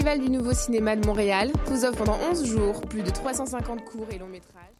Festival du Nouveau Cinéma de Montréal vous offre pendant 11 jours plus de 350 courts et longs métrages.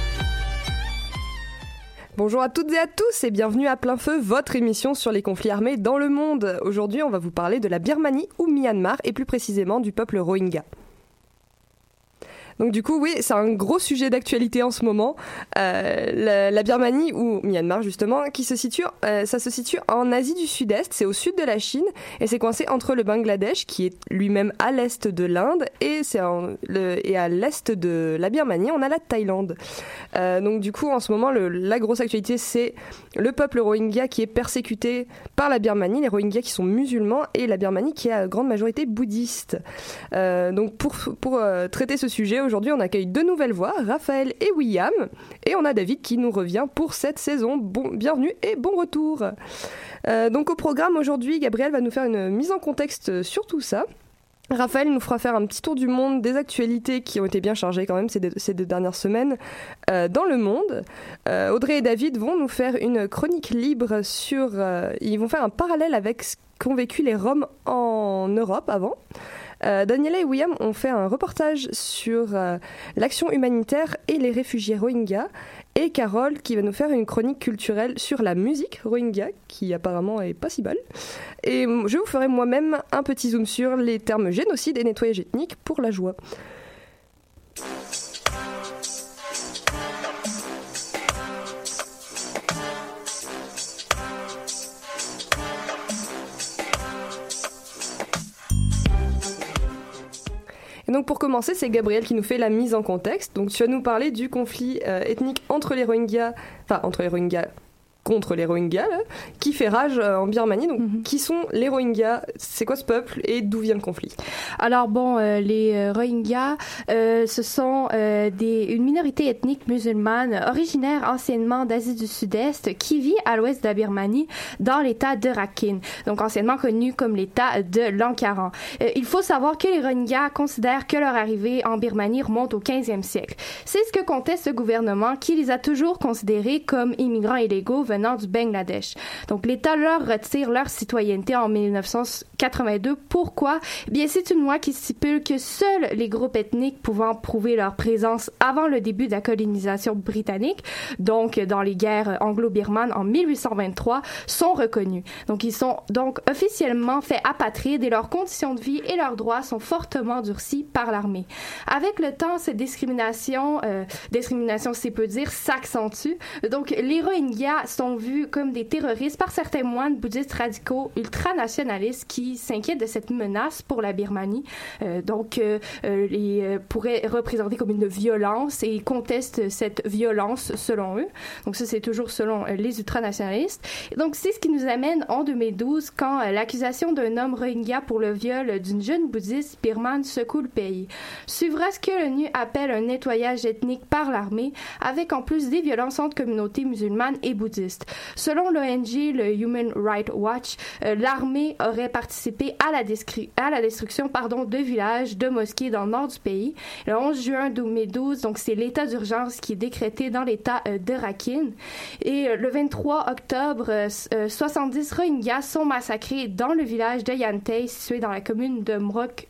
Bonjour à toutes et à tous et bienvenue à Plein Feu, votre émission sur les conflits armés dans le monde. Aujourd'hui, on va vous parler de la Birmanie ou Myanmar et plus précisément du peuple Rohingya. Donc du coup, oui, c'est un gros sujet d'actualité en ce moment. Euh, la, Birmanie ou Myanmar justement, qui se situe, euh, ça se situe en Asie du Sud-Est, c'est au sud de la Chine et c'est coincé entre le Bangladesh, qui est lui-même à l'est de l'Inde, et et à l'est de la Birmanie, on a la Thaïlande. Euh, donc du coup, en ce moment, la grosse actualité, c'est le peuple Rohingya qui est persécuté par la Birmanie, les Rohingyas qui sont musulmans et la Birmanie qui est à grande majorité bouddhiste. Donc pour, pour traiter ce sujet, Aujourd'hui, on accueille deux nouvelles voix, Raphaël et William, et on a David qui nous revient pour cette saison. Bon, bienvenue et bon retour. Euh, donc au programme aujourd'hui, Gabriel va nous faire une mise en contexte sur tout ça. Raphaël nous fera faire un petit tour du monde des actualités qui ont été bien chargées quand même ces deux, dernières semaines euh, dans le monde. Euh, Audrey et David vont nous faire une chronique libre sur... ils vont faire un parallèle avec ce qu'ont vécu les Roms en Europe avant. Euh, Daniela et William ont fait un reportage sur euh, l'action humanitaire et les réfugiés Rohingyas. Et Carole qui va nous faire une chronique culturelle sur la musique Rohingya, qui apparemment est pas si mal. Et je vous ferai moi-même un petit zoom sur les termes génocide et nettoyage ethnique pour la joie. Donc pour commencer, c'est Gabriel qui nous fait la mise en contexte. Donc tu vas nous parler du conflit euh, ethnique entre les Rohingyas, enfin entre les Rohingyas contre les Rohingyas, qui fait rage euh, en Birmanie. Donc, mhm. qui sont les Rohingyas? C'est quoi ce peuple et d'où vient le conflit? Alors bon, euh, les euh, Rohingyas, ce sont des, une minorité ethnique musulmane originaire anciennement d'Asie du Sud-Est qui vit à l'ouest de la Birmanie dans l'État de Rakhine, donc anciennement connu comme l'État de Lankaran. il faut savoir que les Rohingyas considèrent que leur arrivée en Birmanie remonte au 15e siècle. C'est ce que conteste ce gouvernement qui les a toujours considérés comme immigrants illégaux venant du Bangladesh. Donc l'État leur retire leur citoyenneté en 1982. Pourquoi? Eh Bien, c'est une loi qui stipule que seuls les groupes ethniques pouvant prouver leur présence avant le début de la colonisation britannique, donc dans les guerres anglo-birmanes en 1823, sont reconnus. Donc ils sont donc officiellement faits apatrides et leurs conditions de vie et leurs droits sont fortement durcis par l'armée. Avec le temps, cette discrimination, euh, discrimination, c'est peu dire, s'accentue. Donc les Rohingyas sont vus comme des terroristes par certains moines bouddhistes radicaux ultranationalistes qui s'inquiètent de cette menace pour la Birmanie. Euh, donc, euh, euh les euh, pourraient représenter comme une violence et contestent cette violence selon eux. Donc, ça, c'est toujours selon les ultranationalistes. Et donc, c'est ce qui nous amène en 2012 quand l'accusation d'un homme rohingya pour le viol d'une jeune bouddhiste birmane secoue le pays. Suivra ce que l'ONU appelle un nettoyage ethnique par l'armée, avec en plus des violences entre communautés musulmanes et bouddhistes. Selon l'ONG, le Human Rights Watch, euh, l'armée aurait participé à la, destruction de villages, de mosquées dans le nord du pays. Le 11 juin 2012, donc c'est l'état d'urgence qui est décrété dans l'état euh, de Rakhine. Et euh, le 23 octobre, 70 Rohingyas sont massacrés dans le village de Yantay, situé dans la commune de Mrok.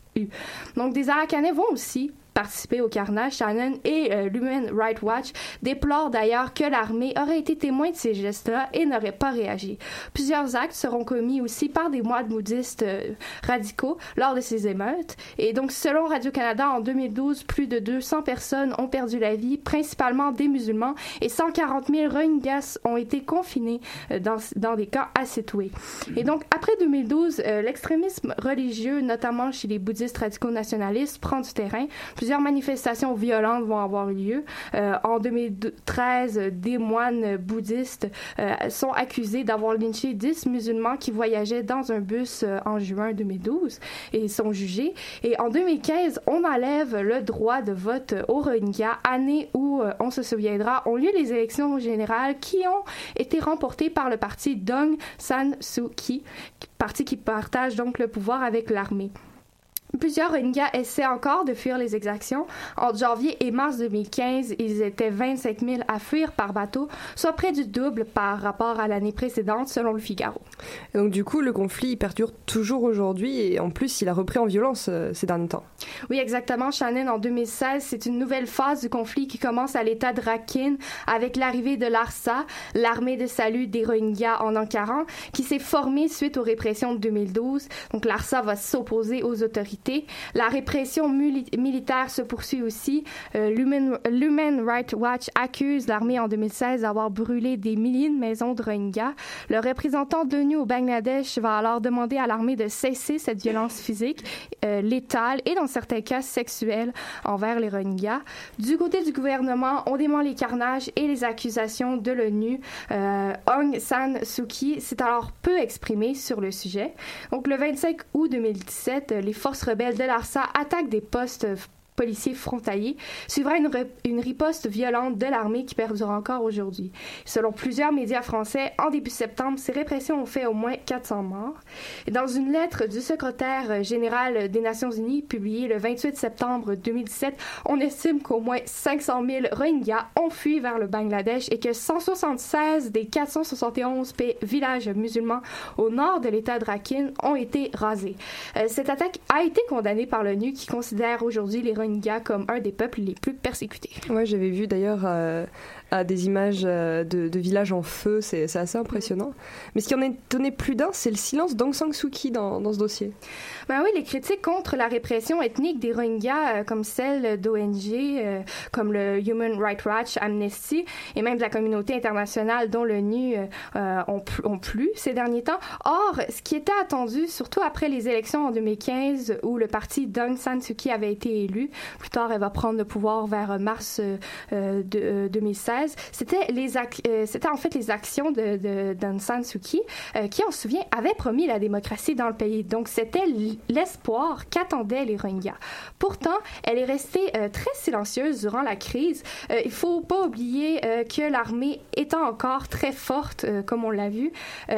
Donc des Arakanais vont aussi participer au carnage, Shannon et euh, l'Human Rights Watch déplorent d'ailleurs que l'armée aurait été témoin de ces gestes-là et n'aurait pas réagi. Plusieurs actes seront commis aussi par des moines bouddhistes euh, radicaux lors de ces émeutes. Et donc, selon Radio-Canada, en 2012, plus de 200 personnes ont perdu la vie, principalement des musulmans, et 140 000 Rohingyas ont été confinés euh, dans, dans des camps à. Et donc, après 2012, l'extrémisme religieux, notamment chez les bouddhistes radicaux nationalistes, prend du terrain. Plusieurs manifestations violentes vont avoir lieu. Euh, en 2013, des moines bouddhistes euh, sont accusés d'avoir lynché 10 musulmans qui voyageaient dans un bus euh, en juin 2012 et sont jugés. Et en 2015, on enlève le droit de vote au Rohingya, année où, on se souviendra, ont lieu les élections générales qui ont été remportées par le parti Dong San Suu Kyi, parti qui partage donc le pouvoir avec l'armée. Plusieurs Rohingyas essaient encore de fuir les exactions. En janvier et mars 2015, ils étaient 25 000 à fuir par bateau, soit près du double par rapport à l'année précédente, selon le Figaro. donc du coup, le conflit perdure toujours aujourd'hui et en plus, il a repris en violence euh, ces derniers temps. Oui, exactement. Shannon, en 2016, c'est une nouvelle phase du conflit qui commence à l'état de Rakhine avec l'arrivée de l'ARSA, l'armée de salut des Rohingyas en Ankaran, qui s'est formée suite aux répressions de 2012. Donc l'ARSA va s'opposer aux autorités la répression militaire se poursuit aussi. Euh, L'Human Rights Watch accuse l'armée en 2016 d'avoir brûlé des milliers de maisons de Rohingyas. Le représentant de l'ONU au Bangladesh va alors demander à l'armée de cesser cette violence physique, euh, létale et dans certains cas sexuelle envers les Rohingyas. Du côté du gouvernement, on dément les carnages et les accusations de l'ONU. Euh, Aung San Suu Kyi s'est alors peu exprimé sur le sujet. Donc le 25 août 2017, les forces rebelles de l'ARSA attaquent des postes policiers frontaliers, suivra une, riposte violente de l'armée qui perdure encore aujourd'hui. Selon plusieurs médias français, en début septembre, ces répressions ont fait au moins 400 morts. Et dans une lettre du secrétaire général des Nations Unies publiée le 28 septembre 2017, on estime qu'au moins 500 000 Rohingyas ont fui vers le Bangladesh et que 176 des 471 villages musulmans au nord de l'État de Rakhine ont été rasés. Euh, cette attaque a été condamnée par l'ONU qui considère aujourd'hui les Comme un des peuples les plus persécutés. Ouais, j'avais vu d'ailleurs euh, à des images euh, de, de villages en feu, c'est assez impressionnant. Mm. Mais ce qui en est étonné plus d'un, c'est le silence d'Aung San Suu Kyi dans, dans ce dossier. Ben oui, les critiques contre la répression ethnique des Rohingyas, euh, comme celle d'ONG, euh, comme le Human Rights Watch, Amnesty, et même de la communauté internationale, dont l'ONU, euh, euh, ont, ont, plu ces derniers temps. Or, ce qui était attendu, surtout après les élections en 2015, où le parti d'Aung San Suu Kyi avait été élu, plus tard, elle va prendre le pouvoir vers mars euh, de, 2016, c'était les euh, c'était en fait les actions de, de euh, qui, on se souvient, avait promis la démocratie dans le pays. Donc, c'était l'espoir qu'attendaient les Rohingyas. Pourtant, elle est restée euh, très silencieuse durant la crise. Euh, il faut pas oublier euh, que l'armée étant encore très forte, euh, comme on l'a vu, on,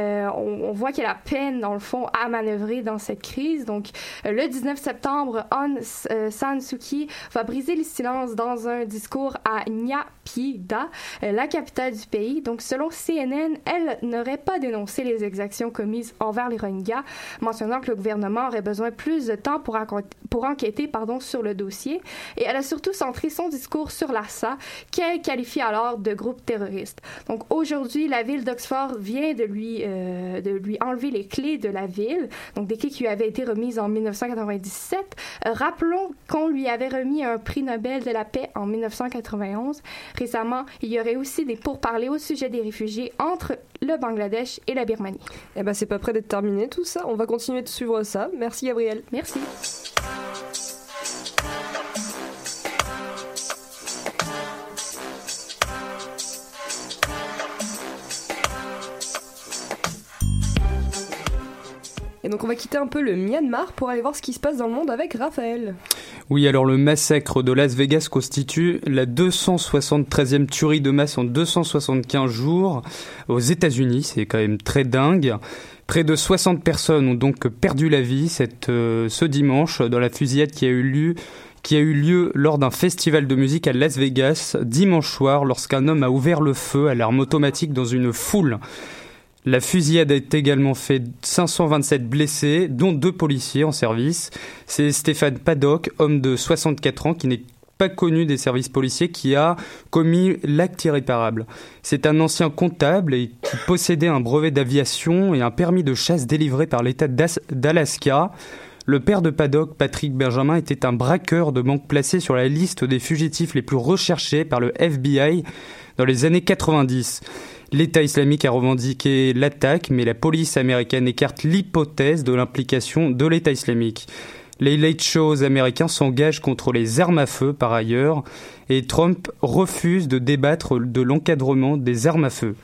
on, voit qu'elle a peine, dans le fond, à manœuvrer dans cette crise. Donc, le 19 septembre, Aung San va briser le silence dans un discours à Nyapida, la capitale du pays. Donc, selon CNN, elle n'aurait pas dénoncé les exactions commises envers les Rohingyas, mentionnant que le gouvernement aurait besoin plus de temps pour enquêter pardon, sur le dossier. Et elle a surtout centré son discours sur l'Arsa, qu'elle qualifie alors de groupe terroriste. Donc, aujourd'hui, la ville d'Oxford vient de lui, euh, de lui enlever les clés de la ville, donc des clés qui lui avaient été remises en 1997. Euh, rappelons qu'on lui avait remis un prix Nobel de la paix en 1991. Récemment, il y aurait aussi des pourparlers au sujet des réfugiés entre le Bangladesh et la Birmanie. Eh ben, c'est pas près d'être terminé tout ça. On va continuer de suivre ça. Merci Gabriel. Merci. Et donc on va quitter un peu le Myanmar pour aller voir ce qui se passe dans le monde avec Raphaël. Oui, alors le massacre de Las Vegas constitue la 273e tuerie de masse en 275 jours aux États-Unis. C'est quand même très dingue. Près de 60 personnes ont donc perdu la vie euh, ce dimanche dans la fusillade qui a eu lieu qui a eu lieu lors d'un festival de musique à Las Vegas dimanche soir lorsqu'un homme a ouvert le feu à l'arme automatique dans une foule. La fusillade a également fait 527 blessés, dont deux policiers en service. C'est Stéphane Paddock, homme de 64 ans, qui n'est pas connu des services policiers, qui a commis l'acte irréparable. C'est un ancien comptable et qui possédait un brevet d'aviation et un permis de chasse délivré par l'État d'Alaska. Le père de Paddock, Patrick Benjamin, était un braqueur de banque placé sur la liste des fugitifs les plus recherchés par le FBI dans les années 90. L'État islamique a revendiqué l'attaque, mais la police américaine écarte l'hypothèse de l'implication de l'État islamique. Les late shows américains s'engagent contre les armes à feu par ailleurs, et Trump refuse de débattre de l'encadrement des armes à feu.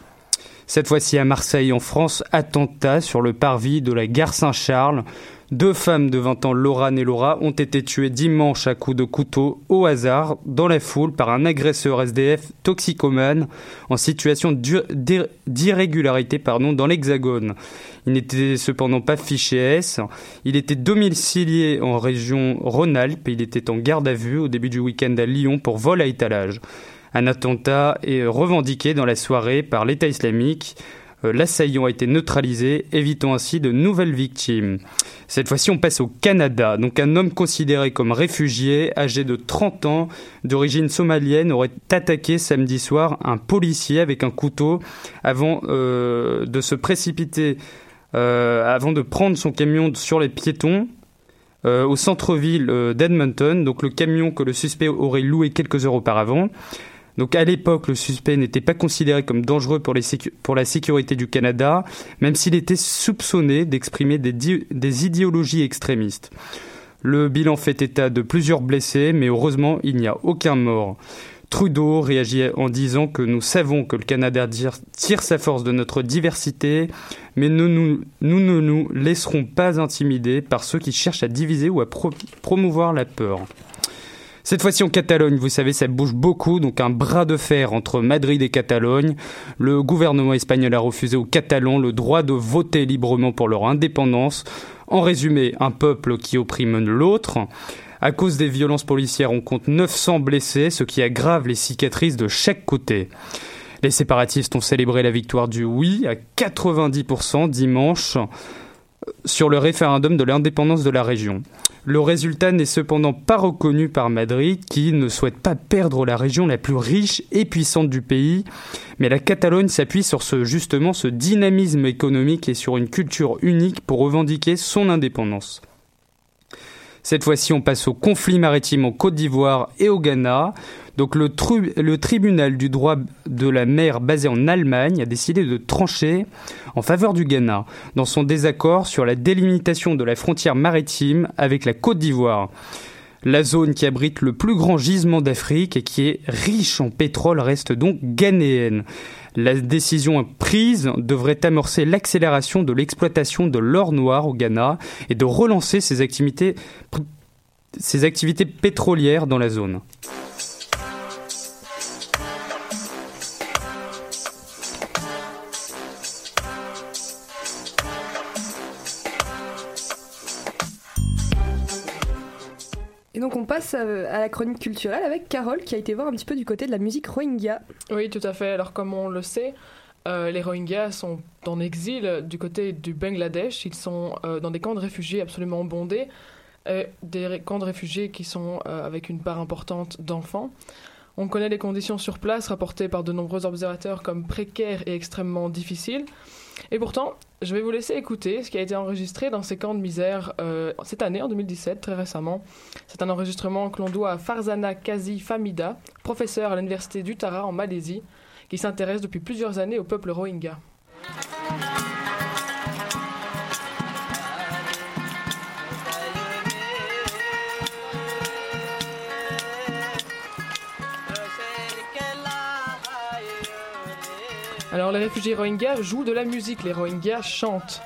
Cette fois-ci à Marseille, en France, attentat sur le parvis de la gare Saint-Charles. Deux femmes de 20 ans, Laura et Laura, ont été tuées dimanche à coups de couteau au hasard dans la foule par un agresseur SDF toxicomane en situation d'ir- d'ir- d'irrégularité dans l'Hexagone. Il n'était cependant pas fiché S. Il était domicilié en région Rhône-Alpes et il était en garde à vue au début du week-end à Lyon pour vol à étalage. Un attentat est revendiqué dans la soirée par l'État islamique. Euh, L'assaillant a été neutralisé, évitant ainsi de nouvelles victimes. Cette fois-ci, on passe au Canada. Donc, un homme considéré comme réfugié, âgé de 30 ans, d'origine somalienne, aurait attaqué samedi soir un policier avec un couteau avant euh, de se précipiter, euh, avant de prendre son camion sur les piétons. au centre-ville d'Edmonton, donc le camion que le suspect aurait loué quelques heures auparavant. Donc à l'époque, le suspect n'était pas considéré comme dangereux pour, la sécurité du Canada, même s'il était soupçonné d'exprimer des, idéologies extrémistes. Le bilan fait état de plusieurs blessés, mais heureusement, il n'y a aucun mort. Trudeau réagit en disant que nous savons que le Canada tire, sa force de notre diversité, mais nous, ne nous laisserons pas intimider par ceux qui cherchent à diviser ou à pro- promouvoir la peur. Cette fois-ci en Catalogne, vous savez, ça bouge beaucoup, donc un bras de fer entre Madrid et Catalogne. Le gouvernement espagnol a refusé aux Catalans le droit de voter librement pour leur indépendance. En résumé, un peuple qui opprime l'autre. À cause des violences policières, on compte 900 blessés, ce qui aggrave les cicatrices de chaque côté. Les séparatistes ont célébré la victoire du oui à 90% dimanche sur le référendum de l'indépendance de la région. Le résultat n'est cependant pas reconnu par Madrid, qui ne souhaite pas perdre la région la plus riche et puissante du pays. Mais la Catalogne s'appuie sur ce, justement ce dynamisme économique et sur une culture unique pour revendiquer son indépendance. Cette fois-ci, on passe au conflit maritime en Côte d'Ivoire et au Ghana. Donc le, tribunal du droit de la mer basé en Allemagne a décidé de trancher en faveur du Ghana dans son désaccord sur la délimitation de la frontière maritime avec la Côte d'Ivoire. La zone qui abrite le plus grand gisement d'Afrique et qui est riche en pétrole reste donc ghanéenne. La décision prise devrait amorcer l'accélération de l'exploitation de l'or noir au Ghana et de relancer ses ses activités pétrolières dans la zone. Euh, à la chronique culturelle avec Carole qui a été voir un petit peu du côté de la musique Rohingya. Oui, tout à fait. Alors comme on le sait, euh, les Rohingyas sont en exil du côté du Bangladesh. Ils sont euh, dans des camps de réfugiés absolument bondés, des camps de réfugiés qui sont avec une part importante d'enfants. On connaît les conditions sur place rapportées par de nombreux observateurs comme précaires et extrêmement difficiles. Et pourtant, je vais vous laisser écouter ce qui a été enregistré dans ces camps de misère euh, cette année, en 2017, très récemment. C'est un enregistrement que l'on doit à Farzana Kazi Famida, professeur à l'université d'Uttara en Malaisie, qui s'intéresse depuis plusieurs années au peuple rohingya. Alors les réfugiés Rohingyas jouent de la musique, les Rohingyas chantent.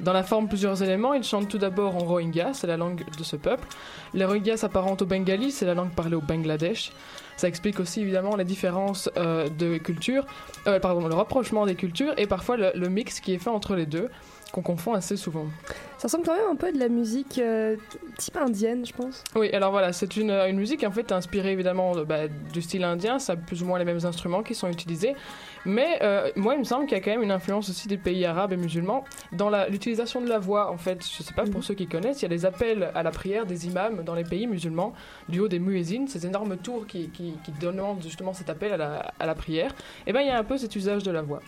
Dans la forme, plusieurs éléments. Ils chantent tout d'abord en Rohingya, c'est la langue de ce peuple. Les Rohingyas s'apparentent au Bengali, c'est la langue parlée au Bangladesh. Ça explique aussi évidemment les différences euh, de culture, euh, pardon, le rapprochement des cultures et parfois le, mix qui est fait entre les deux, qu'on confond assez souvent. Ça ressemble quand même un peu de la musique euh, type indienne, je pense. Oui, alors voilà, c'est une, une musique en fait inspirée évidemment bah, du style indien, ça a plus ou moins les mêmes instruments qui sont utilisés. Mais euh, moi, il me semble qu'il y a quand même une influence aussi des pays arabes et musulmans dans l'utilisation de la voix. En fait, je ne sais pas pour mhm. ceux qui connaissent, il y a des appels à la prière des imams dans les pays musulmans du haut des muezzins, ces énormes tours qui, qui, demandent justement cet appel à la, à la prière. Et eh bien, il y a un peu cet usage de la voix.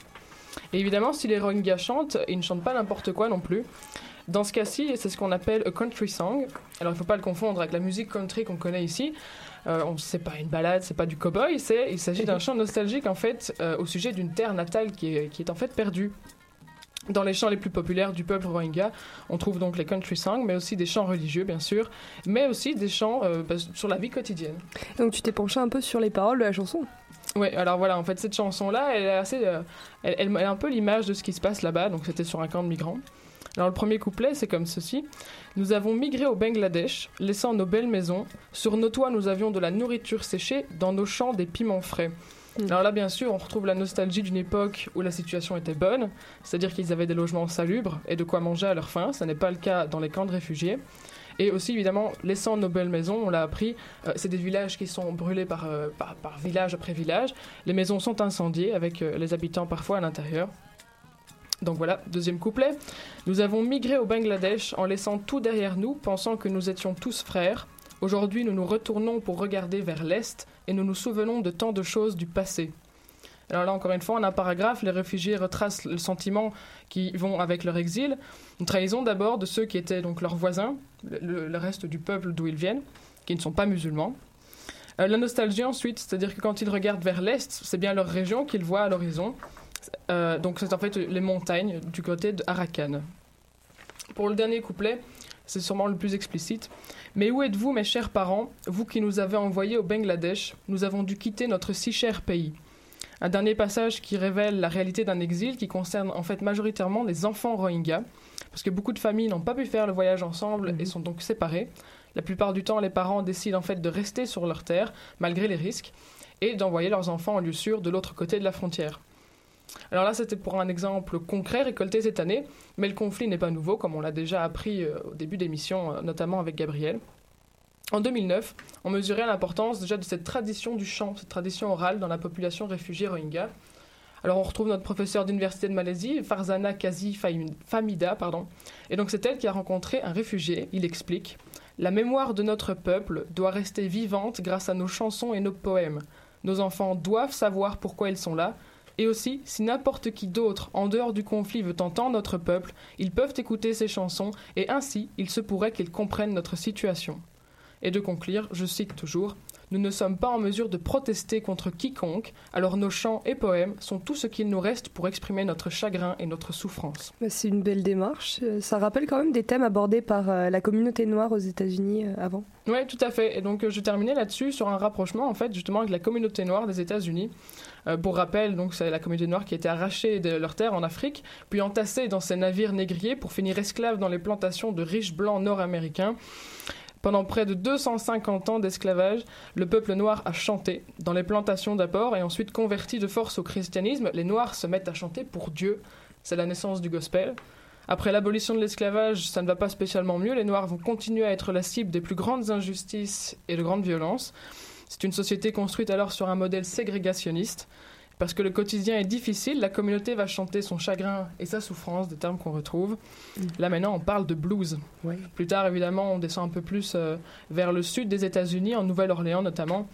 Et évidemment, si les Rohingyas chantent, ils ne chantent pas n'importe quoi non plus. Dans ce cas-ci, c'est ce qu'on appelle a country song. Alors, il ne faut pas le confondre avec la musique country qu'on connaît ici. Euh, c'est pas une balade, c'est pas du cowboy, c'est il s'agit d'un chant nostalgique en fait euh, au sujet d'une terre natale qui est, qui est en fait perdue. Dans les chants les plus populaires du peuple rohingya, on trouve donc les country songs, mais aussi des chants religieux, bien sûr, mais aussi des chants euh, bah, sur la vie quotidienne. Donc tu t'es penché un peu sur les paroles de la chanson Oui, alors voilà, en fait, cette chanson-là, elle est assez. Euh, elle, elle, elle, un peu l'image de ce qui se passe là-bas, donc c'était sur un camp de migrants. Alors le premier couplet, c'est comme ceci. Nous avons migré au Bangladesh, laissant nos belles maisons. Sur nos toits, nous avions de la nourriture séchée, dans nos champs, des piments frais. Hmm. Alors là, bien sûr, on retrouve la nostalgie d'une époque où la situation était bonne, c'est-à-dire qu'ils avaient des logements salubres et de quoi manger à leur faim. Ce n'est pas le cas dans les camps de réfugiés. Et aussi, évidemment, laissant nos belles maisons, on l'a appris, euh, c'est des villages qui sont brûlés euh, par, par, village après village. Les maisons sont incendiées avec euh, les habitants parfois à l'intérieur. Donc voilà, deuxième couplet. Nous avons migré au Bangladesh en laissant tout derrière nous, pensant que nous étions tous frères. Aujourd'hui, nous nous retournons pour regarder vers l'Est et nous nous souvenons de tant de choses du passé. Alors là, encore une fois, en un paragraphe, les réfugiés retracent le sentiment qui vont avec leur exil. Une trahison d'abord de ceux qui étaient donc leurs voisins, le, reste du peuple d'où ils viennent, qui ne sont pas musulmans. Euh, la nostalgie ensuite, c'est-à-dire que quand ils regardent vers l'Est, c'est bien leur région qu'ils voient à l'horizon. Euh, donc c'est en fait les montagnes du côté de Arakan. Pour le dernier couplet, c'est sûrement le plus explicite. Mais où êtes-vous, mes chers parents, vous qui nous avez envoyés au Bangladesh Nous avons dû quitter notre si cher pays. Un dernier passage qui révèle la réalité d'un exil qui concerne en fait majoritairement les enfants rohingyas, parce que beaucoup de familles n'ont pas pu faire le voyage ensemble et mhm. sont donc séparées. La plupart du temps, les parents décident en fait de rester sur leur terre, malgré les risques, et d'envoyer leurs enfants en lieu sûr de l'autre côté de la frontière. Alors là, c'était pour un exemple concret récolté cette année, mais le conflit n'est pas nouveau, comme on l'a déjà appris euh, au début d'émission, euh, notamment avec Gabriel. En 2009, on mesurait l'importance déjà de cette tradition du chant, cette tradition orale dans la population réfugiée rohingya. Alors on retrouve notre professeur d'université de Malaisie, Farzana Kazi Famida, pardon. Et donc c'est elle qui a rencontré un réfugié, il explique. La mémoire de notre peuple doit rester vivante grâce à nos chansons et nos poèmes. Nos enfants doivent savoir pourquoi ils sont là, et aussi, si n'importe qui d'autre, en dehors du conflit, veut entendre notre peuple, ils peuvent écouter ces chansons, et ainsi, il se pourrait qu'ils comprennent notre situation et de conclure, je cite toujours, nous ne sommes pas en mesure de protester contre quiconque, alors nos chants et poèmes sont tout ce qu'il nous reste pour exprimer notre chagrin et notre souffrance. Bah, c'est une belle démarche. Euh, ça rappelle quand même des thèmes abordés par euh, la communauté noire aux États-Unis euh, avant. Oui, tout à fait. Et donc, je terminais là-dessus sur un rapprochement, en fait, justement, avec la communauté noire des États-Unis. Pour rappel, donc, c'est la communauté noire qui a été arrachée de leur terre en Afrique, puis entassée dans ces navires négriers pour finir esclaves dans les plantations de riches blancs nord-américains. Pendant près de 250 ans d'esclavage, le peuple noir a chanté dans les plantations d'abord et ensuite converti de force au christianisme. Les Noirs se mettent à chanter pour Dieu. C'est la naissance du gospel. Après l'abolition de l'esclavage, ça ne va pas spécialement mieux. Les Noirs vont continuer à être la cible des plus grandes injustices et de grandes violences. C'est une société construite alors sur un modèle ségrégationniste. Parce que le quotidien est difficile, la communauté va chanter son chagrin et sa souffrance, des termes qu'on retrouve. Mm. Là maintenant, on parle de blues. Plus tard, évidemment, on descend un peu plus euh, vers le sud des États-Unis, en Nouvelle-Orléans notamment.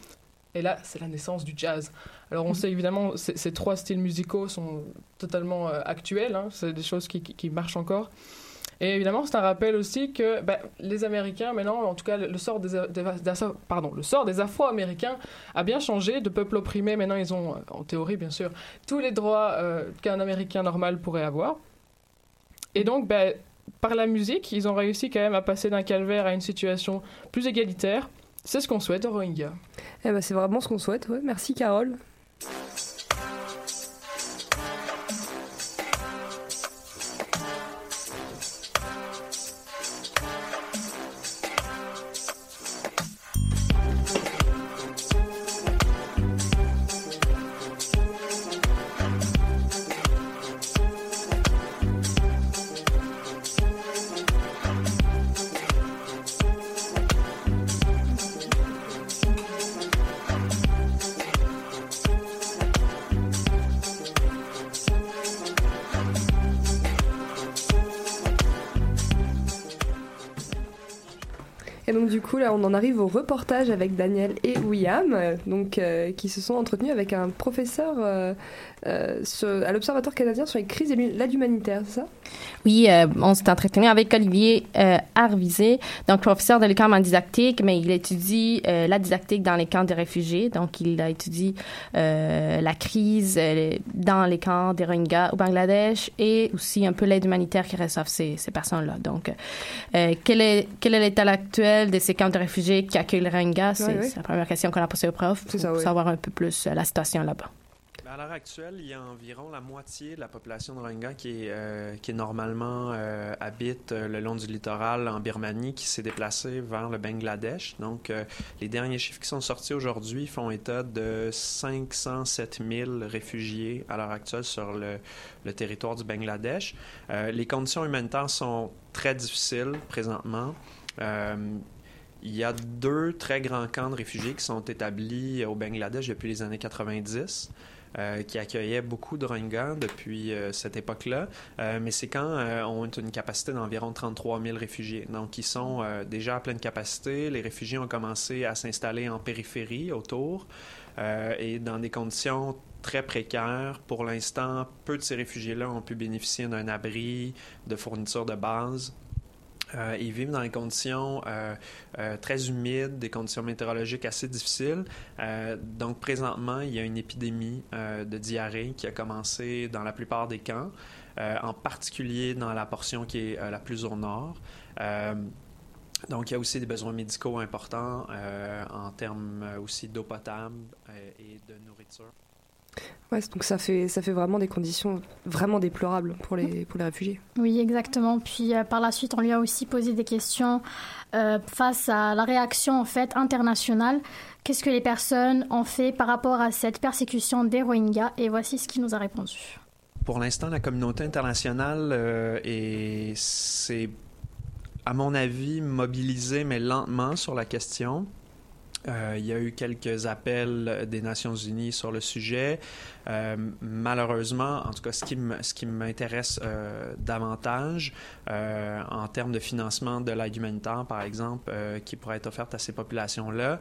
Et là, c'est la naissance du jazz. Alors on mm. sait évidemment, ces trois styles musicaux sont totalement euh, actuels, hein. c'est des choses qui marchent encore. Et évidemment, c'est un rappel aussi que ben, les Américains, maintenant, en tout cas, le sort des, des Afro-Américains a bien changé. De peuple opprimé, maintenant, ils ont, en théorie, bien sûr, tous les droits euh, qu'un Américain normal pourrait avoir. Et donc, ben, par la musique, ils ont réussi quand même à passer d'un calvaire à une situation plus égalitaire. C'est ce qu'on souhaite aux Rohingyas. Eh ben, c'est vraiment ce qu'on souhaite. Merci, Carole. Donc du coup là on en arrive au reportage avec Daniel et William, euh, donc euh, qui se sont entretenus avec un professeur euh, à l'Observatoire canadien sur les crises et l'aide humanitaire, c'est ça? Oui, on s'est entretenu avec Olivier Arvisé, donc professeur de l'école en didactique, mais il étudie la didactique dans les camps de réfugiés, donc il a étudié la crise dans les camps des Rohingyas au Bangladesh et aussi un peu l'aide humanitaire qui reçoivent ces, ces personnes-là. Donc, quel est quel est l'état actuel de ces camps de réfugiés qui accueillent les Rohingyas? C'est la première question qu'on a posée au prof pour savoir un peu plus euh, la situation là-bas. À l'heure actuelle, il y a environ la moitié de la population de Rohingya qui, est, euh, normalement euh, habite le long du littoral en Birmanie, qui s'est déplacée vers le Bangladesh. Donc, les derniers chiffres qui sont sortis aujourd'hui font état de 507 000 réfugiés à l'heure actuelle sur le, le, territoire du Bangladesh. les conditions humanitaires sont très difficiles présentement. Euh, il y a deux très grands camps de réfugiés qui sont établis au Bangladesh depuis les années 90. Euh, qui accueillaient beaucoup de Rohingyas depuis euh, cette époque-là. mais ces camps ont une capacité d'environ 33 000 réfugiés. Donc, ils sont déjà à pleine capacité. Les réfugiés ont commencé à s'installer en périphérie autour et dans des conditions très précaires. Pour l'instant, peu de ces réfugiés-là ont pu bénéficier d'un abri, de fournitures de base. Euh, ils vivent dans des conditions euh, euh, très humides, des conditions météorologiques assez difficiles. donc présentement, il y a une épidémie de diarrhée qui a commencé dans la plupart des camps, en particulier dans la portion qui est la plus au nord. donc, il y a aussi des besoins médicaux importants en termes aussi d'eau potable et de nourriture. Ouais, donc ça fait, ça fait vraiment des conditions vraiment déplorables pour les, pour les réfugiés. Oui, exactement. Puis euh, par la suite, on lui a aussi posé des questions euh, face à la réaction en fait internationale. Qu'est-ce que les personnes ont fait par rapport à cette persécution des Rohingyas? Et voici ce qu'il nous a répondu. Pour l'instant, la communauté internationale euh, est, c'est, à mon avis, mobilisée, mais lentement sur la question. Euh, il y a eu quelques appels des Nations Unies sur le sujet. Euh, malheureusement, en tout cas, ce qui, m'intéresse euh, davantage euh, en termes de financement de l'aide humanitaire, par exemple, qui pourrait être offerte à ces populations-là,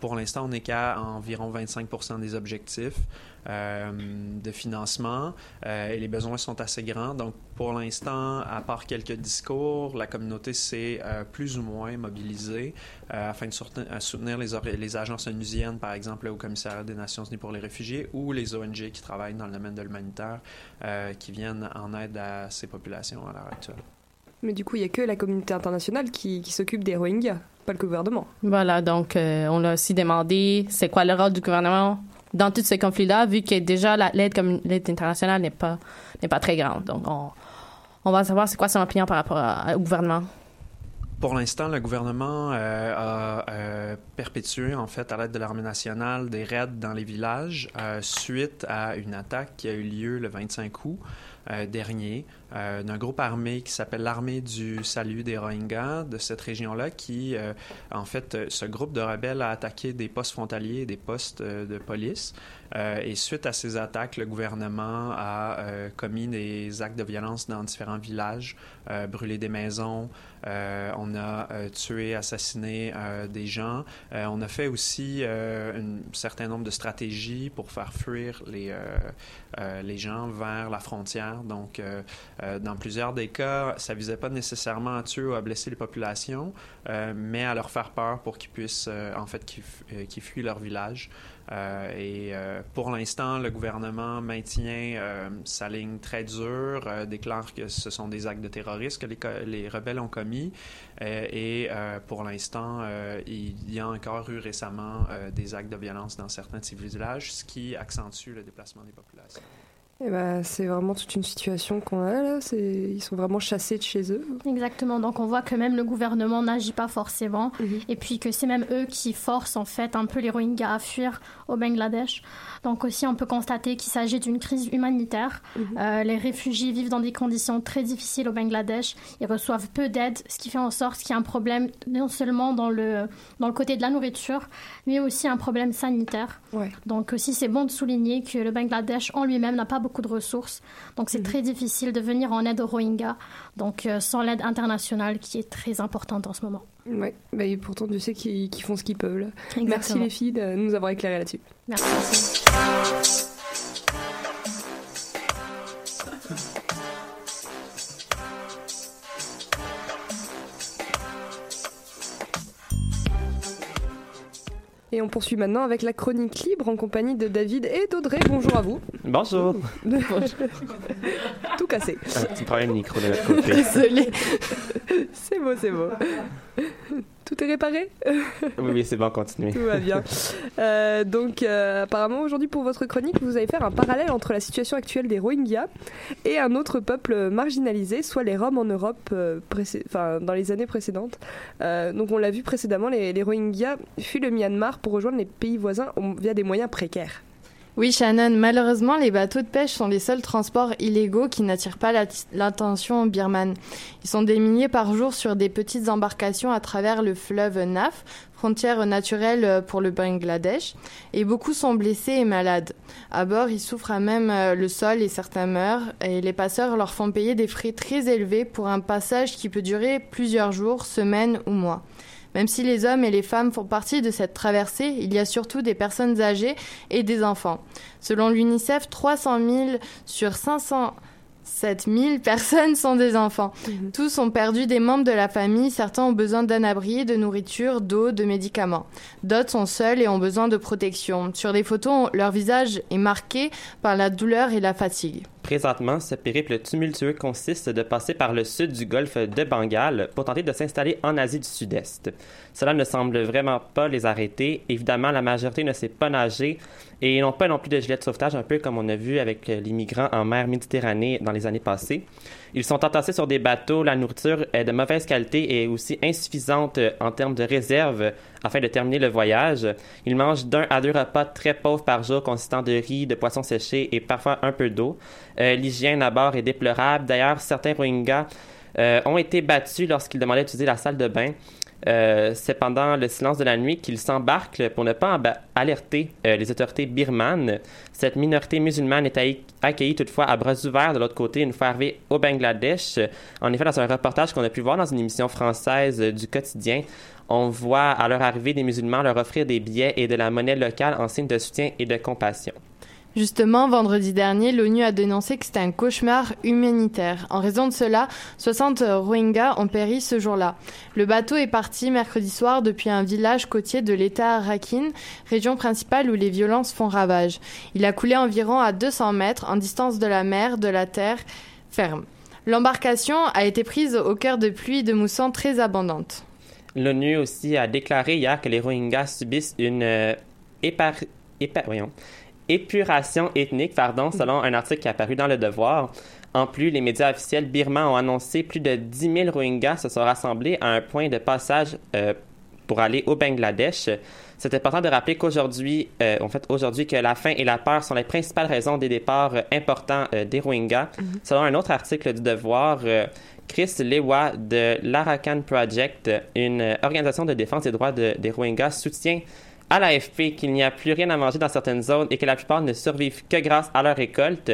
pour l'instant, on n'est qu'à environ 25% des objectifs de financement et les besoins sont assez grands. Donc, pour l'instant, à part quelques discours, la communauté s'est plus ou moins mobilisée afin de soutenir les, les agences onusiennes, par exemple, au commissariat des Nations Unies pour les réfugiés ou les ONG qui travaillent dans le domaine de l'humanitaire euh, qui viennent en aide à ces populations à l'heure actuelle. Mais du coup, il n'y a que la communauté internationale qui, qui s'occupe des Rohingyas, pas le gouvernement. Voilà, donc euh, on l'a aussi demandé c'est quoi le rôle du gouvernement dans tous ces conflits-là, vu que déjà l'aide internationale n'est pas, n'est pas très grande. Donc on, on va savoir c'est quoi son opinion par rapport à, au gouvernement. Pour l'instant, le gouvernement euh, a euh, perpétué, en fait, à l'aide de l'armée nationale, des raids dans les villages euh, suite à une attaque qui a eu lieu le 25 août dernier d'un groupe armé qui s'appelle l'armée du salut des Rohingyas de cette région-là, qui, en fait, ce groupe de rebelles a attaqué des postes frontaliers et des postes de police. Et suite à ces attaques, le gouvernement a commis des actes de violence dans différents villages, brûlé des maisons, on a tué, assassiné des gens. on a fait aussi un certain nombre de stratégies pour faire fuir les, les gens vers la frontière. Donc, euh, dans plusieurs des cas, ça visait pas nécessairement à tuer ou à blesser les populations, euh, mais à leur faire peur pour qu'ils puissent, euh, en fait, qu'ils fuient leur village. Et pour l'instant, le gouvernement maintient sa ligne très dure, déclare que ce sont des actes de terrorisme que les, les rebelles ont commis. et pour l'instant, il y a encore eu récemment des actes de violence dans certains de ces villages, ce qui accentue le déplacement des populations. Eh ben, c'est vraiment toute une situation qu'on a là. Ils sont vraiment chassés de chez eux. Exactement. Donc on voit que même le gouvernement n'agit pas forcément. -hmm. Et puis que c'est même eux qui forcent en fait un peu les Rohingyas à fuir au Bangladesh. Donc aussi on peut constater qu'il s'agit d'une crise humanitaire. -hmm. euh, les réfugiés vivent dans des conditions très difficiles au Bangladesh. Ils reçoivent peu d'aide, ce qui fait en sorte qu'il y a un problème non seulement dans le, dans le côté de la nourriture, mais aussi un problème sanitaire. Ouais. Donc aussi c'est bon de souligner que le Bangladesh en lui-même n'a pas beaucoup beaucoup de ressources. Donc, c'est mmh. très difficile de venir en aide aux Rohingyas. Donc, euh, sans l'aide internationale qui est très importante en ce moment. Oui, bah, et pourtant, tu sais qu'ils qu font ce qu'ils peuvent. Là. Merci les filles de nous avoir éclairé là-dessus. Merci. Et on poursuit maintenant avec la chronique libre en compagnie de David et d'Audrey. Bonjour à vous. Bonjour. Tout cassé. Un petit problème micro de côté. Désolé. c'est beau, c'est beau. Tout est réparé Oui, oui, c'est bon, continuez. Tout va bien. Euh, donc, euh, apparemment, aujourd'hui, pour votre chronique, vous allez faire un parallèle entre la situation actuelle des Rohingyas et un autre peuple marginalisé, soit les Roms en Europe euh, dans les années précédentes. Euh, donc, on l'a vu précédemment, les, les Rohingyas fuient le Myanmar pour rejoindre les pays voisins via des moyens précaires. Oui, Shannon, malheureusement, les bateaux de pêche sont les seuls transports illégaux qui n'attirent pas l'attention birmane. Ils sont des par jour sur des petites embarcations à travers le fleuve Naf, frontière naturelle pour le Bangladesh, et beaucoup sont blessés et malades. À bord, ils souffrent à même le sol et certains meurent, et les passeurs leur font payer des frais très élevés pour un passage qui peut durer plusieurs jours, semaines ou mois. Même si les hommes et les femmes font partie de cette traversée, il y a surtout des personnes âgées et des enfants. Selon l'UNICEF, 300 000 sur 500 7000 personnes sont des enfants. Mmh. Tous ont perdu des membres de la famille. Certains ont besoin d'un abri, de nourriture, d'eau, de médicaments. D'autres sont seuls et ont besoin de protection. Sur les photos, leur visage est marqué par la douleur et la fatigue. Présentement, ce périple tumultueux consiste de passer par le sud du golfe de Bengale pour tenter de s'installer en Asie du Sud-Est. Cela ne semble vraiment pas les arrêter. Évidemment, la majorité ne sait pas nager et n'ont pas non plus de gilet de sauvetage, un peu comme on a vu avec les migrants en mer Méditerranée dans les années passées. Ils sont entassés sur des bateaux, la nourriture est de mauvaise qualité et aussi insuffisante euh, en termes de réserve afin de terminer le voyage. Ils mangent d'un à deux repas très pauvres par jour consistant de riz, de poissons séchés et parfois un peu d'eau. Euh, L'hygiène à bord est déplorable. D'ailleurs, certains Rohingyas euh, ont été battus lorsqu'ils demandaient d'utiliser la salle de bain. Euh, c'est pendant le silence de la nuit qu'ils s'embarquent pour ne pas alerter euh, les autorités birmanes. Cette minorité musulmane est accueillie- accueillie toutefois à bras ouverts de l'autre côté une fois arrivée au Bangladesh. En effet, dans un reportage qu'on a pu voir dans une émission française euh, du quotidien, on voit à leur arrivée des musulmans leur offrir des billets et de la monnaie locale en signe de soutien et de compassion. Justement, vendredi dernier, l'ONU a dénoncé que c'était un cauchemar humanitaire. En raison de cela, 60 Rohingyas ont péri ce jour-là. Le bateau est parti mercredi soir depuis un village côtier de l'État Rakhine, région principale où les violences font ravage. Il a coulé environ à 200 mètres en distance de la mer, de la terre ferme. L'embarcation a été prise au cœur de pluies de mousson très abondantes. L'ONU aussi a déclaré hier que les Rohingyas subissent une euh, voyons, épuration ethnique, pardon, selon un article qui est apparu dans Le Devoir. En plus, les médias officiels birmans ont annoncé plus de 10 000 Rohingyas se sont rassemblés à un point de passage euh, pour aller au Bangladesh. C'est important de rappeler qu'aujourd'hui, euh, en fait, aujourd'hui, que la faim et la peur sont les principales raisons des départs euh, importants des Rohingyas. Selon un autre article du Devoir, Chris Lewa de l'Arakan Project, une organisation de défense des droits de- des Rohingyas, soutient à l'AFP qu'il n'y a plus rien à manger dans certaines zones et que la plupart ne survivent que grâce à leur récolte.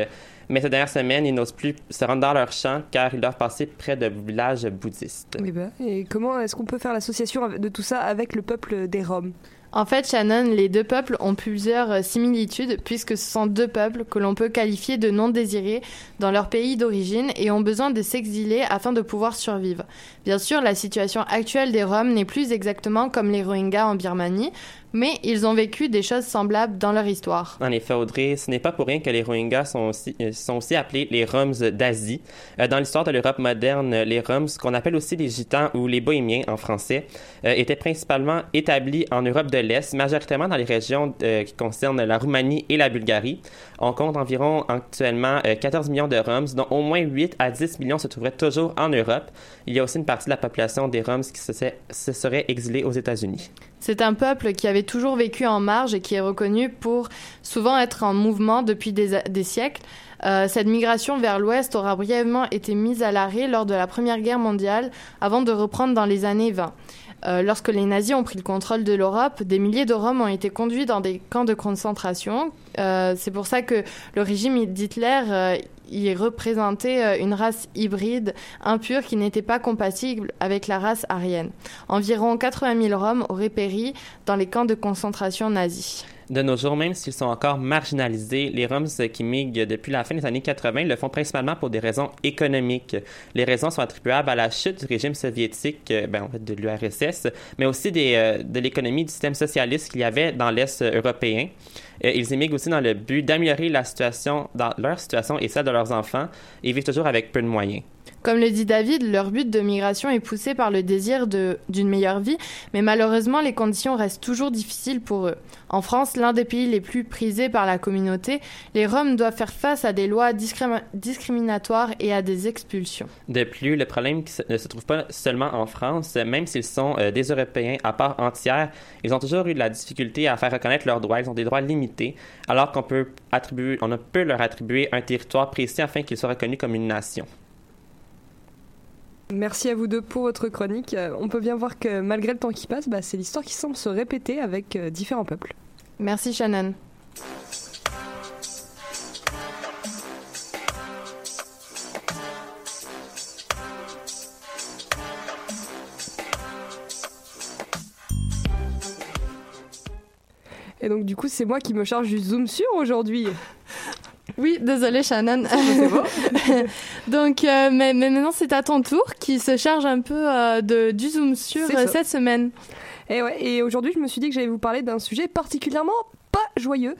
Mais ces dernières semaines, ils n'osent plus se rendre dans leurs champs car ils doivent passer près de villages bouddhistes. Oui, bah, et comment est-ce qu'on peut faire l'association de tout ça avec le peuple des Roms? En fait, Shannon, les deux peuples ont plusieurs euh, similitudes puisque ce sont deux peuples que l'on peut qualifier de non désirés dans leur pays d'origine et ont besoin de s'exiler afin de pouvoir survivre. Bien sûr, la situation actuelle des Roms n'est plus exactement comme les Rohingyas en Birmanie, mais ils ont vécu des choses semblables dans leur histoire. En effet, Audrey, ce n'est pas pour rien que les Rohingyas sont aussi, euh, appelés les Roms d'Asie. Euh, dans l'histoire de l'Europe moderne, les Roms, qu'on appelle aussi les Gitans ou les Bohémiens en français, euh, étaient principalement établis en Europe de l'Est, majoritairement dans les régions qui concernent la Roumanie et la Bulgarie. On compte environ actuellement euh, 14 millions de Roms, dont au moins 8 à 10 millions se trouveraient toujours en Europe. Il y a aussi une partie de la population des Roms qui se serait exilée aux États-Unis. C'est un peuple qui avait toujours vécu en marge et qui est reconnu pour souvent être en mouvement depuis des, siècles. Euh, cette migration vers l'ouest aura brièvement été mise à l'arrêt lors de la Première Guerre mondiale avant de reprendre dans les années 20. Euh, lorsque les nazis ont pris le contrôle de l'Europe, des milliers de Roms ont été conduits dans des camps de concentration. Euh, C'est pour ça que le régime d'Hitler y représentait euh, une race hybride impure qui n'était pas compatible avec la race aryenne. Environ 80 000 Roms auraient péri dans les camps de concentration nazis. De nos jours, même s'ils sont encore marginalisés, les Roms qui migrent depuis la fin des années 80 le font principalement pour des raisons économiques. Les raisons sont attribuables à la chute du régime soviétique, euh, ben, en fait de l'URSS, mais aussi euh, de l'économie du système socialiste qu'il y avait dans l'Est européen. Ils émigrent aussi dans le but d'améliorer la situation, dans leur situation et celle de leurs enfants, et vivent toujours avec peu de moyens. Comme le dit David, leur but de migration est poussé par le désir d'une meilleure vie, mais malheureusement les conditions restent toujours difficiles pour eux. En France, l'un des pays les plus prisés par la communauté, les Roms doivent faire face à des lois discrimi- discriminatoires et à des expulsions. De plus, le problème ne se trouve pas seulement en France, même s'ils sont euh, des Européens à part entière, ils ont toujours eu de la difficulté à faire reconnaître leurs droits. Ils ont des droits limités, alors qu'on peut peut leur attribuer un territoire précis afin qu'ils soient reconnus comme une nation. Merci à vous deux pour votre chronique. Euh, On peut bien voir que malgré le temps qui passe, bah, c'est l'histoire qui semble se répéter avec euh, différents peuples. Merci Shannon. Et donc du coup, c'est moi qui me charge du zoom sur aujourd'hui. Oui, désolé Shannon. Donc, euh, mais, mais maintenant c'est à ton tour qui se charge un peu euh, de, du zoom sur euh, cette semaine. Et ouais, et aujourd'hui, je me suis dit que j'allais vous parler d'un sujet particulièrement pas joyeux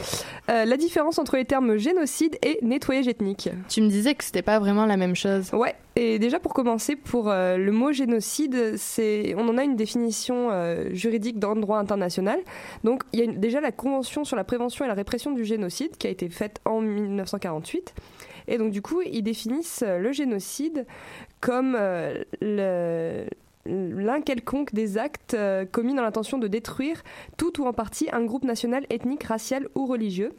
euh, la différence entre les termes génocide et nettoyage ethnique. Tu me disais que c'était pas vraiment la même chose. Ouais, et déjà pour commencer, pour euh, le mot génocide, c'est, on en a une définition euh, juridique dans le droit international. Donc il y a une- déjà la Convention sur la prévention et la répression du génocide qui a été faite en 1948. Et donc du coup, ils définissent le génocide comme euh, l'un quelconque des actes euh, commis dans l'intention de détruire tout ou en partie un groupe national, ethnique, racial ou religieux.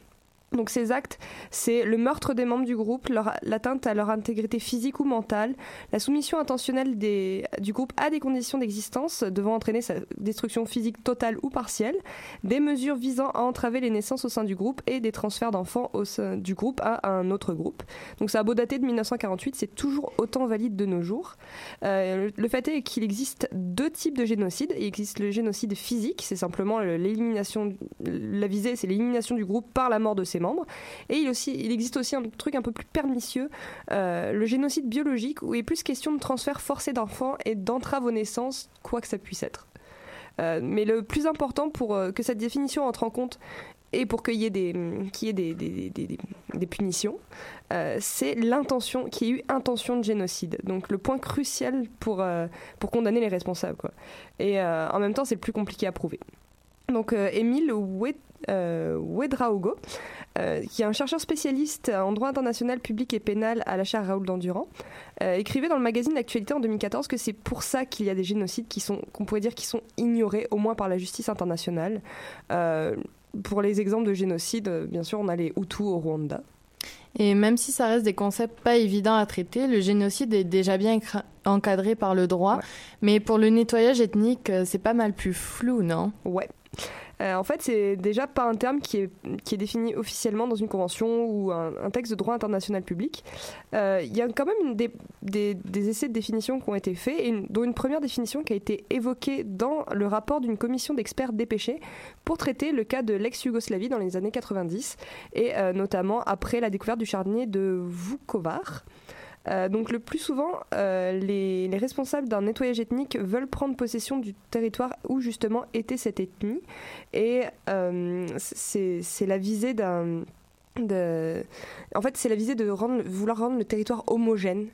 Donc ces actes, c'est le meurtre des membres du groupe, l'atteinte à leur intégrité physique ou mentale, la soumission intentionnelle des- du groupe à des conditions d'existence devant entraîner sa destruction physique totale ou partielle, des mesures visant à entraver les naissances au sein du groupe et des transferts d'enfants au sein du groupe à un autre groupe. Donc ça a beau dater de 1948, c'est toujours autant valide de nos jours. Euh, le, fait est qu'il existe deux types de génocide. Il existe le génocide physique, c'est simplement le- l'élimination, la visée, c'est l'élimination du groupe par la mort de ses membres. Et il, existe aussi un truc un peu plus pernicieux, euh, le génocide biologique, où il est plus question de transfert forcé d'enfants et d'entrave aux naissances, quoi que ça puisse être. Euh, mais le plus important pour euh, que cette définition entre en compte et pour qu'il y ait des, punitions, c'est l'intention, qu'il y ait eu intention de génocide. Donc le point crucial pour, condamner les responsables. Et en même temps, c'est le plus compliqué à prouver. Donc euh, Émile Oued- euh, Ouedraogo, euh, qui est un chercheur spécialiste en droit international public et pénal à la chaire Raoul Dandurand, euh, écrivait dans le magazine L'actualité en 2014 que c'est pour ça qu'il y a des génocides qui sont, qu'on pourrait dire, qui sont ignorés au moins par la justice internationale. Pour les exemples de génocide, bien sûr, on a les Hutus au Rwanda. Et même si ça reste des concepts pas évidents à traiter, le génocide est déjà bien encadré par le droit. Mais pour le nettoyage ethnique, c'est pas mal plus flou, non? Ouais. Euh, en fait, c'est déjà pas un terme qui est, défini officiellement dans une convention ou un, texte de droit international public. Euh, Il y a quand même des, essais de définition qui ont été faits, dont une première définition qui a été évoquée dans le rapport d'une commission d'experts dépêchés pour traiter le cas de l'ex-Yougoslavie dans les années 90, et euh, notamment après la découverte du charnier de Vukovar. Euh, donc le plus souvent, euh, les, les responsables d'un nettoyage ethnique veulent prendre possession du territoire où justement était cette ethnie. Et euh, c'est la visée d'un... En fait, c'est la visée de rendre, vouloir rendre le territoire homogène.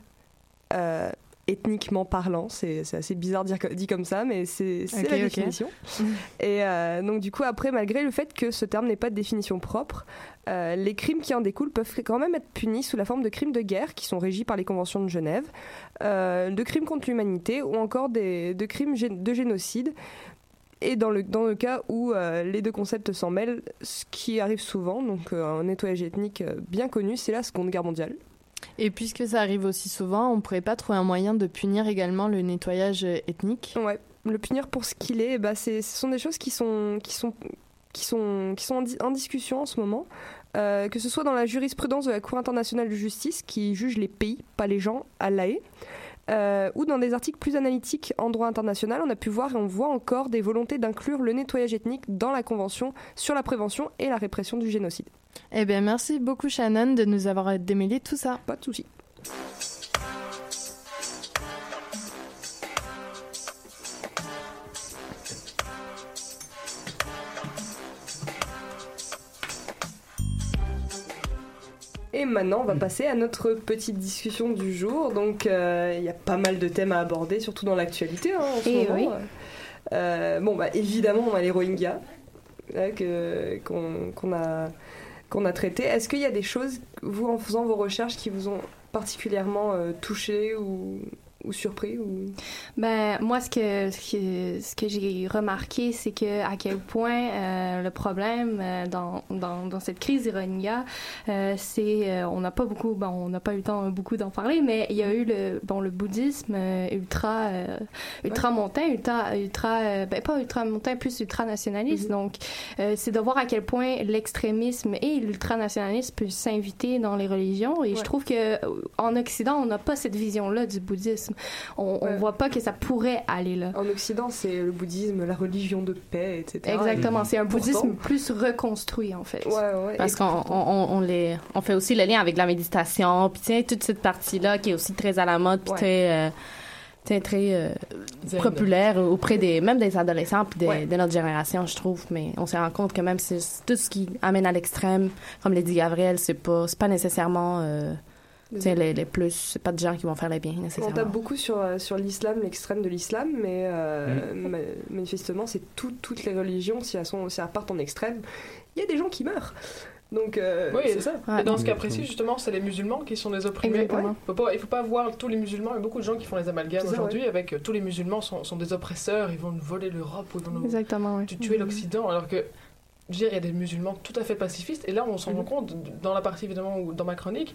Ethniquement parlant, c'est assez bizarre dire, dit comme ça, mais c'est la définition. Et euh, donc du coup, après, malgré le fait que ce terme n'ait pas de définition propre, euh, les crimes qui en découlent peuvent quand même être punis sous la forme de crimes de guerre qui sont régis par les conventions de Genève, euh, de crimes contre l'humanité ou encore des, de crimes de génocide. Et dans le, dans le cas où les deux concepts s'en mêlent, ce qui arrive souvent, donc un nettoyage ethnique bien connu, c'est la Seconde Guerre mondiale. Et puisque ça arrive aussi souvent, on pourrait pas trouver un moyen de punir également le nettoyage ethnique? Ouais, le punir pour ce qu'il est, bah, ce sont des choses qui sont, qui sont, qui sont, qui sont en, di- en discussion en ce moment. Euh, que ce soit dans la jurisprudence de la Cour internationale de justice qui juge les pays, pas les gens, à l'AE, euh, ou dans des articles plus analytiques en droit international, on a pu voir et on voit encore des volontés d'inclure le nettoyage ethnique dans la Convention sur la prévention et la répression du génocide. Eh bien, merci beaucoup Shannon de nous avoir démêlé tout ça. Pas de souci. Et maintenant, on va passer à notre petite discussion du jour. Donc, euh, il y a pas mal de thèmes à aborder, surtout dans l'actualité hein, en ce Eh moment. oui. Euh, bon, bah, évidemment, on a les Rohingyas là, que- qu'on qu'on a, qu'on a traité. Est-ce qu'il y a des choses, vous, en faisant vos recherches, qui vous ont particulièrement euh, touché ou, ou surpris ou... Ben moi ce que ce que, ce que j'ai remarqué c'est que à quel point euh, le problème euh, dans, dans, dans cette crise Rohingya euh, c'est euh, on n'a pas beaucoup bon on n'a pas eu le temps beaucoup d'en parler mais il y a eu le bon le bouddhisme euh, ultra euh, ultra montain ultra ultra euh, ben pas ultra montain plus ultra nationaliste donc euh, c'est de voir à quel point l'extrémisme et l'ultranationalisme peuvent s'inviter dans les religions. Et je Ouais. trouve que euh, en Occident on n'a pas cette vision là du bouddhisme on, on Ouais. voit pas que ça pourrait aller là. En Occident, c'est le bouddhisme, la religion de paix, etc. Exactement, c'est un Pourtant- bouddhisme plus reconstruit en fait. Ouais, ouais. Parce qu'on on, on les, on fait aussi le lien avec la méditation, puis sais, toute cette partie-là qui est aussi très à la mode, puis Ouais. très, euh, sais, très euh, populaire auprès des même des adolescents puis de, de notre génération, je trouve. Mais on se rend compte que même c'est tout ce qui amène à l'extrême, comme l'a dit Gabriel, c'est pas c'est pas nécessairement euh, sais, les, les plus, c'est pas de gens qui vont faire les biens On nécessairement. tape beaucoup sur, euh, sur l'islam, l'extrême de l'islam, mais euh, ma- manifestement, c'est tout- toutes les religions, si elles, sont, si elles partent en extrême, il y a des gens qui meurent. Donc, euh, Oui, c'est ça. Ouais. Et dans ce cas précis, justement, c'est les musulmans qui sont les opprimés. Exactement. Ouais. Faut pas- il faut pas voir tous les musulmans. Il y a beaucoup de gens qui font les amalgames aujourd'hui avec euh, tous les musulmans sont, sont des oppresseurs, ils vont nous voler l'Europe ou ils vont nous Exactement, oui. tu- tuer l'Occident, alors que dire, il y a des musulmans tout à fait pacifistes. Et là, on s'en Mhm. rend compte dans la partie évidemment ou dans ma chronique,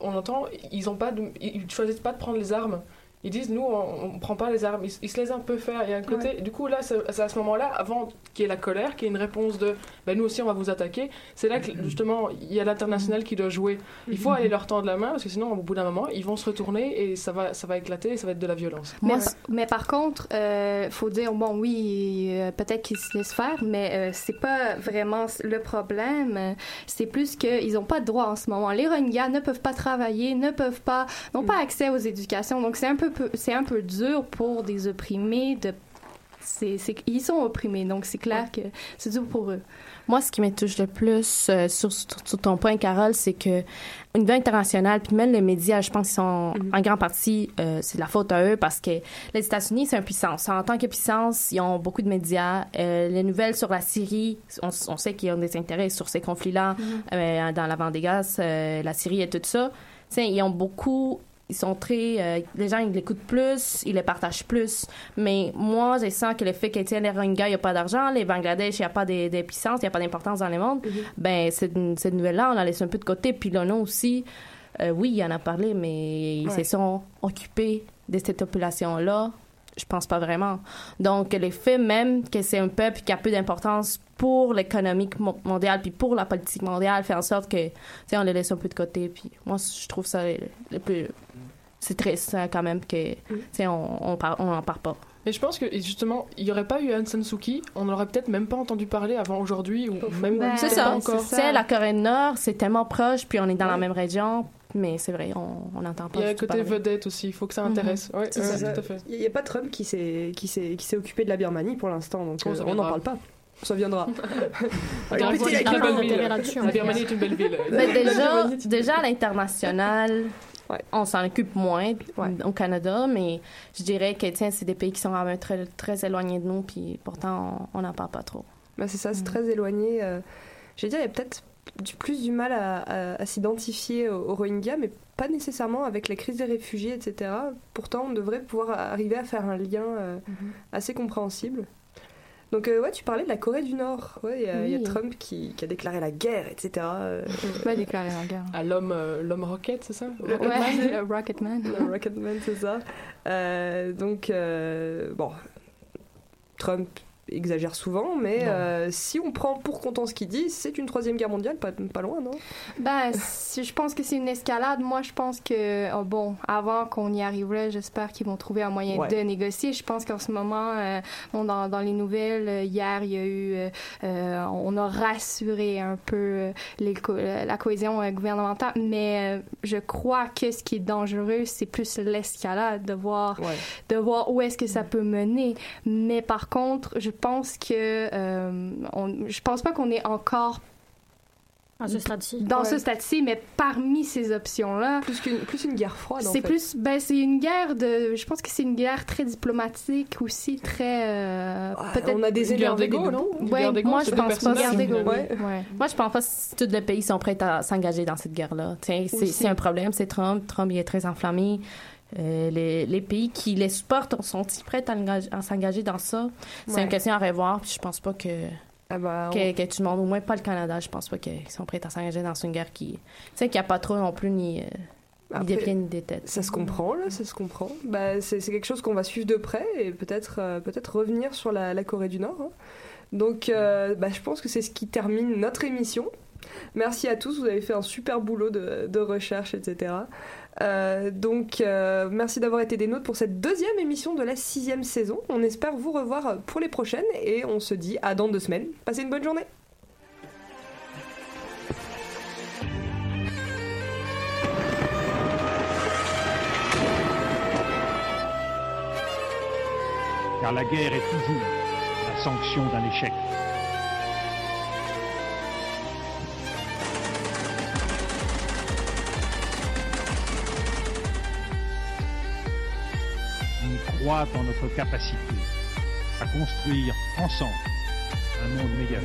on entend ils ont pas, de- ils choisissent pas de prendre les armes. Ils disent nous on, on prend pas les armes. Ils, ils se laissent un peu faire. Il y a un côté. Du coup là, c'est à ce moment-là, avant qu'il y ait la colère, qu'il y ait une réponse de ben, nous aussi on va vous attaquer. C'est là que justement il y a l'international qui doit jouer. Il faut Mhm. aller leur tendre la main parce que sinon au bout d'un moment ils vont se retourner et ça va ça va éclater et ça va être de la violence. Mais, mais par contre, euh, faut dire bon oui, euh, peut-être qu'ils se laissent faire, mais euh, c'est pas vraiment le problème. C'est plus qu'ils n'ont pas de droit en ce moment. Les Rohingyas ne peuvent pas travailler, ne peuvent pas, n'ont Mm. pas accès aux éducations. Donc c'est un peu, peu- c'est un peu dur pour des opprimés de. C'est, c'est- ils sont opprimés, donc c'est clair que c'est dur pour eux. Moi, ce qui me touche le plus euh, sur, ton point, Carole, c'est que au niveau international, puis même les médias, je pense qu'ils sont en grande partie, euh, c'est de la faute à eux parce que les États-Unis, c'est une puissance. En tant que puissance, ils ont beaucoup de médias. Euh, les nouvelles sur la Syrie, on, on sait qu'ils ont des intérêts sur ces conflits-là, euh, dans la vente des gaz, la Syrie et tout ça. Ils ont beaucoup ils sont très euh, les gens ils l'écoutent plus ils les partagent plus. Mais moi je sens que le fait les Rohingyas il n'y a pas d'argent les Bangladesh il n'y a pas de, de puissance il n'y a pas d'importance dans le monde ben cette, cette nouvelle là on la laisse un peu de côté. Puis non aussi euh, oui il y en a parlé mais ils se Ouais. sont occupés de cette population là je pense pas vraiment. Donc le fait même que c'est un peuple qui a peu d'importance pour l'économie mo- mondiale puis pour la politique mondiale fait en sorte que tu sais on les laisse un peu de côté puis moi je trouve ça le, le plus c'est triste hein, quand même que tu sais on on, par- on en parle pas Mais je pense que justement, il n'y aurait pas eu Aung San Suu Kyi, on n'aurait peut-être même pas entendu parler avant aujourd'hui, ou même Ben, c'est ça pas encore. c'est la Corée du Nord c'est tellement proche puis on est dans la même région mais c'est vrai on on n'entend pas Il y a tout côté parler. vedette aussi, il faut que ça intéresse. Ouais, C'est ouais, ça. tout à fait. Il n'y a pas Trump qui s'est qui s'est qui s'est occupé de la Birmanie pour l'instant, donc Oh, euh, on n'en parle pas. Ça viendra. La. Birmanie est une belle ville. Ben, déjà, déjà à l'international, on s'en occupe moins au Canada, mais je dirais que tiens, c'est des pays qui sont quand même très, très éloignés de nous, puis pourtant on n'en parle pas trop. Bah, c'est ça, c'est très éloigné. euh. Je vais dire, il y a peut-être du, plus du mal à, à- à s'identifier aux, aux Rohingyas, mais pas nécessairement avec la crise des réfugiés, etc. Pourtant, on devrait pouvoir arriver à faire un lien euh, assez compréhensible. Donc, euh, ouais, tu parlais de la Corée du Nord. Ouais, il y, a- il y a. Trump qui, qui a déclaré la guerre, etc. euh. Pas déclaré la guerre. À l'homme euh, l'homme rocket, c'est ça? Le- Rocketman ouais, Rocketman. Le Rocketman, c'est ça. Euh, donc, euh, bon, Trump exagère souvent, mais euh, si on prend pour comptant ce qu'il dit, c'est une troisième guerre mondiale, pas, pas loin, non? Ben, si- je pense que c'est une escalade. Moi, je pense que, oh, bon, avant qu'on y arriverait, j'espère qu'ils vont trouver un moyen Ouais. de négocier. Je pense qu'en ce moment, euh, bon, dans, dans les nouvelles, euh, hier, il y a eu, euh, on a rassuré un peu les co- la cohésion euh, gouvernementale, mais euh, je crois que ce qui est dangereux, c'est plus l'escalade, de voir, de voir où est-ce que ça peut mener. Mais par contre, je pense que, euh, on, je pense pas qu'on est encore À ce stade-ci. dans Ouais. ce stade-ci, mais parmi ces options-là, plus qu'une plus une guerre froide. en c'est plus, ben c'est une guerre de, je pense que c'est une guerre très diplomatique aussi, très euh, peut-être. on a des Une guerre énervés, d'ego, des non? Ouais, Moi, je pense pas. Guerre. Moi, je pense pas que tous les pays sont prêts à s'engager dans cette guerre-là. Tiens, c'est un problème, c'est Trump. Trump, il est très enflammé. Euh, les, les pays qui les supportent sont-ils prêts à, engage- à s'engager dans ça? C'est Ouais. une question à revoir, puis je pense pas que, Ah bah, que, on- que tout le monde, au moins pas le Canada, je pense pas qu'ils sont prêts à s'engager dans une guerre qui... Tu sais, qu'il n'y a pas trop non plus ni, euh, des Après, pieds ni des têtes. Ça se comprend, là, ça se comprend. Bah, c'est c'est quelque chose qu'on va suivre de près et peut-être euh, peut-être revenir sur la, la Corée du Nord. hein. Donc, euh, bah, je pense que c'est ce qui termine notre émission. Merci à tous, vous avez fait un super boulot de, recherche, etc. Euh, donc, euh, merci d'avoir été des nôtres pour cette deuxième émission de la sixième saison. On espère vous revoir pour les prochaines et on se dit à dans deux semaines. Passez une bonne journée. car la guerre est toujours la sanction d'un échec. Croit en notre capacité à construire ensemble un monde méga.